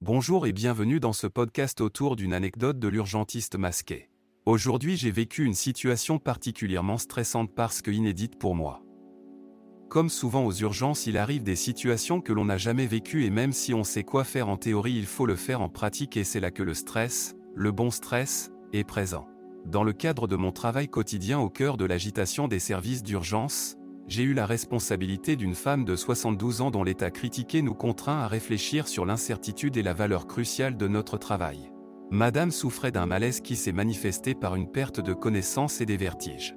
Bonjour et bienvenue dans ce podcast autour d'une anecdote de l'urgentiste masqué. Aujourd'hui j'ai vécu une situation particulièrement stressante parce que inédite pour moi. Comme souvent aux urgences il arrive des situations que l'on n'a jamais vécues et même si on sait quoi faire en théorie il faut le faire en pratique et c'est là que le stress, le bon stress, est présent. Dans le cadre de mon travail quotidien au cœur de l'agitation des services d'urgence, j'ai eu la responsabilité d'une femme de 72 ans dont l'état critiqué nous contraint à réfléchir sur l'incertitude et la valeur cruciale de notre travail. Madame souffrait d'un malaise qui s'est manifesté par une perte de connaissance et des vertiges.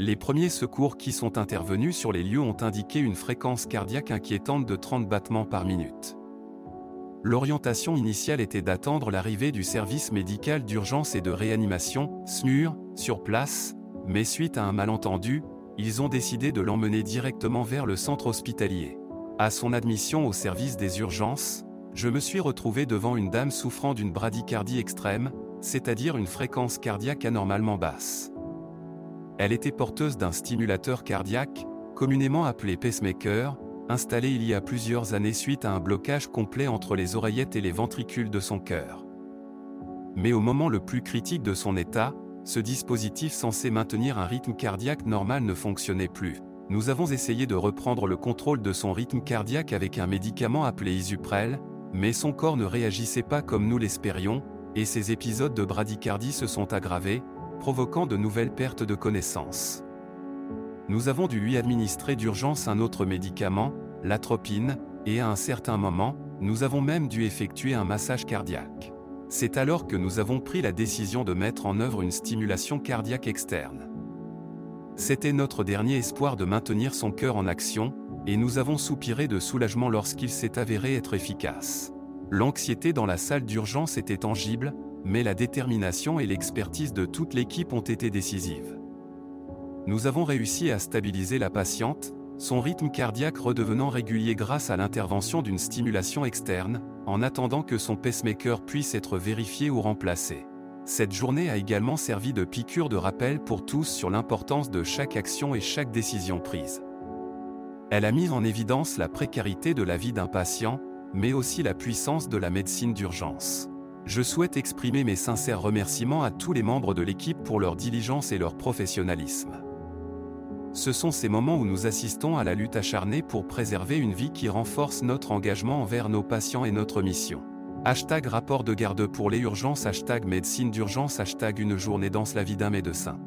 Les premiers secours qui sont intervenus sur les lieux ont indiqué une fréquence cardiaque inquiétante de 30 battements par minute. L'orientation initiale était d'attendre l'arrivée du service médical d'urgence et de réanimation, SMUR, sur place, mais suite à un malentendu, ils ont décidé de l'emmener directement vers le centre hospitalier. À son admission au service des urgences, je me suis retrouvé devant une dame souffrant d'une bradycardie extrême, c'est-à-dire une fréquence cardiaque anormalement basse. Elle était porteuse d'un stimulateur cardiaque, communément appelé pacemaker, installé il y a plusieurs années suite à un blocage complet entre les oreillettes et les ventricules de son cœur. Mais au moment le plus critique de son état, ce dispositif censé maintenir un rythme cardiaque normal ne fonctionnait plus. Nous avons essayé de reprendre le contrôle de son rythme cardiaque avec un médicament appelé Isuprel, mais son corps ne réagissait pas comme nous l'espérions, et ses épisodes de bradycardie se sont aggravés, provoquant de nouvelles pertes de connaissance. Nous avons dû lui administrer d'urgence un autre médicament, l'atropine, et à un certain moment, nous avons même dû effectuer un massage cardiaque. C'est alors que nous avons pris la décision de mettre en œuvre une stimulation cardiaque externe. C'était notre dernier espoir de maintenir son cœur en action, et nous avons soupiré de soulagement lorsqu'il s'est avéré être efficace. L'anxiété dans la salle d'urgence était tangible, mais la détermination et l'expertise de toute l'équipe ont été décisives. Nous avons réussi à stabiliser la patiente, son rythme cardiaque redevenant régulier grâce à l'intervention d'une stimulation externe, en attendant que son pacemaker puisse être vérifié ou remplacé. Cette journée a également servi de piqûre de rappel pour tous sur l'importance de chaque action et chaque décision prise. Elle a mis en évidence la précarité de la vie d'un patient, mais aussi la puissance de la médecine d'urgence. Je souhaite exprimer mes sincères remerciements à tous les membres de l'équipe pour leur diligence et leur professionnalisme. Ce sont ces moments où nous assistons à la lutte acharnée pour préserver une vie qui renforce notre engagement envers nos patients et notre mission. Hashtag rapport de garde pour les urgences, hashtag médecine d'urgence, hashtag une journée dans la vie d'un médecin.